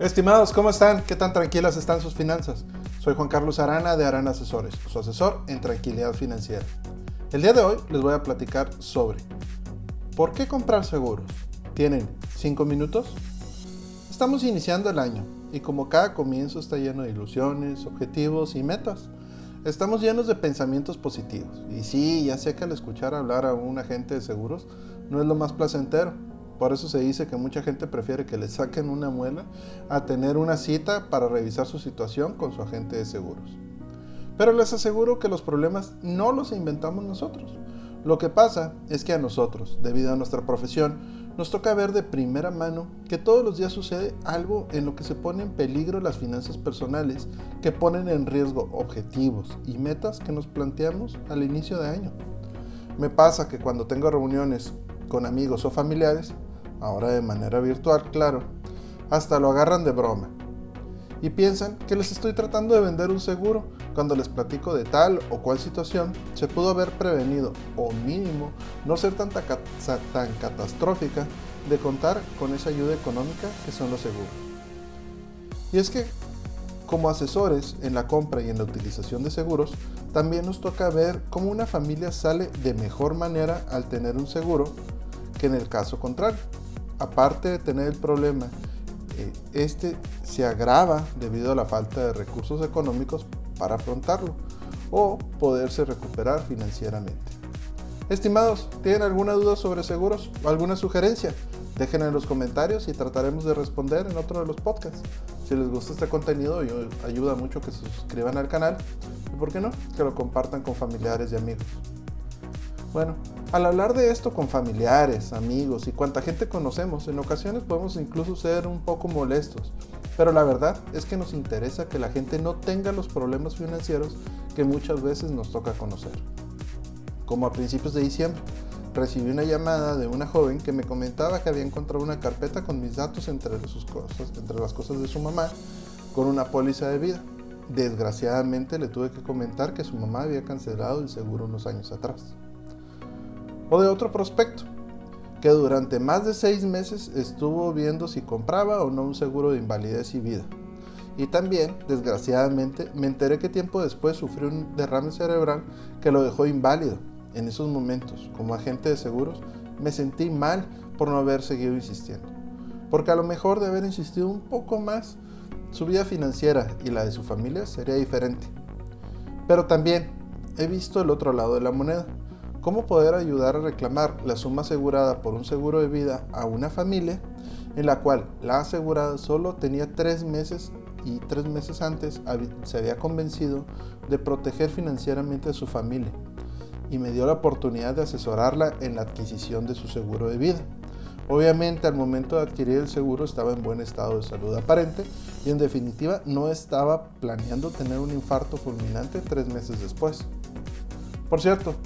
Estimados, ¿cómo están? ¿Qué tan tranquilas están sus finanzas? Soy Juan Carlos Arana de Arana Asesores, su asesor en tranquilidad financiera. El día de hoy les voy a platicar sobre ¿por qué comprar seguros? ¿Tienen 5 minutos? Estamos iniciando el año y como cada comienzo está lleno de ilusiones, objetivos y metas, estamos llenos de pensamientos positivos. Y sí, ya sé que al escuchar hablar a un agente de seguros no es lo más placentero por eso se dice que mucha gente prefiere que le saquen una muela a tener una cita para revisar su situación con su agente de seguros. Pero les aseguro que los problemas no los inventamos nosotros. Lo que pasa es que a nosotros, debido a nuestra profesión, nos toca ver de primera mano que todos los días sucede algo en lo que se ponen en peligro las finanzas personales, que ponen en riesgo objetivos y metas que nos planteamos al inicio de año. Me pasa que cuando tengo reuniones con amigos o familiares, ahora de manera virtual, claro, hasta lo agarran de broma. Y piensan que les estoy tratando de vender un seguro cuando les platico de tal o cual situación se pudo haber prevenido o mínimo no ser tan, tan catastrófica de contar con esa ayuda económica que son los seguros. Y es que como asesores en la compra y en la utilización de seguros, también nos toca ver cómo una familia sale de mejor manera al tener un seguro que en el caso contrario aparte de tener el problema, eh, este se agrava debido a la falta de recursos económicos para afrontarlo o poderse recuperar financieramente. Estimados, ¿tienen alguna duda sobre seguros o alguna sugerencia? Dejen en los comentarios y trataremos de responder en otro de los podcasts. Si les gusta este contenido, ayuda mucho que se suscriban al canal y, ¿por qué no?, que lo compartan con familiares y amigos. Bueno, al hablar de esto con familiares, amigos y cuanta gente conocemos, en ocasiones podemos incluso ser un poco molestos, pero la verdad es que nos interesa que la gente no tenga los problemas financieros que muchas veces nos toca conocer. Como a principios de diciembre, recibí una llamada de una joven que me comentaba que había encontrado una carpeta con mis datos entre, sus cosas, entre las cosas de su mamá con una póliza de vida. Desgraciadamente le tuve que comentar que su mamá había cancelado el seguro unos años atrás o de otro prospecto que durante más de seis meses estuvo viendo si compraba o no un seguro de invalidez y vida. Y también, desgraciadamente, me enteré que tiempo después sufrió un derrame cerebral que lo dejó inválido. En esos momentos, como agente de seguros, me sentí mal por no haber seguido insistiendo. Porque a lo mejor de haber insistido un poco más, su vida financiera y la de su familia sería diferente. Pero también he visto el otro lado de la moneda cómo poder ayudar a reclamar la suma asegurada por un seguro de vida a una familia en la cual la asegurada solo tenía tres meses y tres meses antes se había convencido de proteger financieramente a su familia y me dio la oportunidad de asesorarla en la adquisición de su seguro de vida. Obviamente al momento de adquirir el seguro estaba en buen estado de salud aparente y en definitiva no estaba planeando tener un infarto fulminante tres meses después. Por cierto,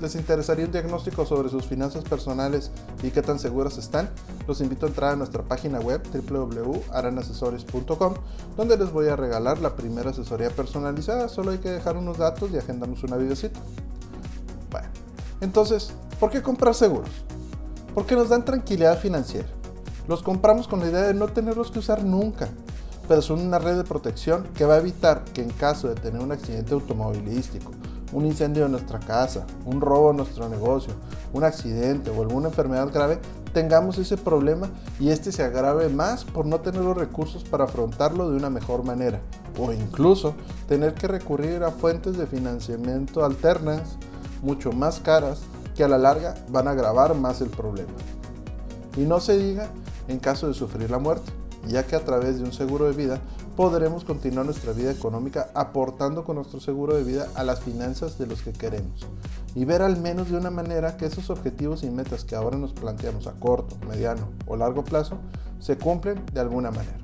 les interesaría un diagnóstico sobre sus finanzas personales y qué tan seguras están, los invito a entrar a nuestra página web www.aranasesores.com donde les voy a regalar la primera asesoría personalizada. Solo hay que dejar unos datos y agendamos una videocita. Bueno, entonces, ¿por qué comprar seguros? Porque nos dan tranquilidad financiera. Los compramos con la idea de no tenerlos que usar nunca, pero son una red de protección que va a evitar que en caso de tener un accidente automovilístico un incendio en nuestra casa, un robo en nuestro negocio, un accidente o alguna enfermedad grave, tengamos ese problema y este se agrave más por no tener los recursos para afrontarlo de una mejor manera o incluso tener que recurrir a fuentes de financiamiento alternas mucho más caras que a la larga van a agravar más el problema. Y no se diga en caso de sufrir la muerte, ya que a través de un seguro de vida podremos continuar nuestra vida económica aportando con nuestro seguro de vida a las finanzas de los que queremos y ver al menos de una manera que esos objetivos y metas que ahora nos planteamos a corto, mediano o largo plazo se cumplen de alguna manera.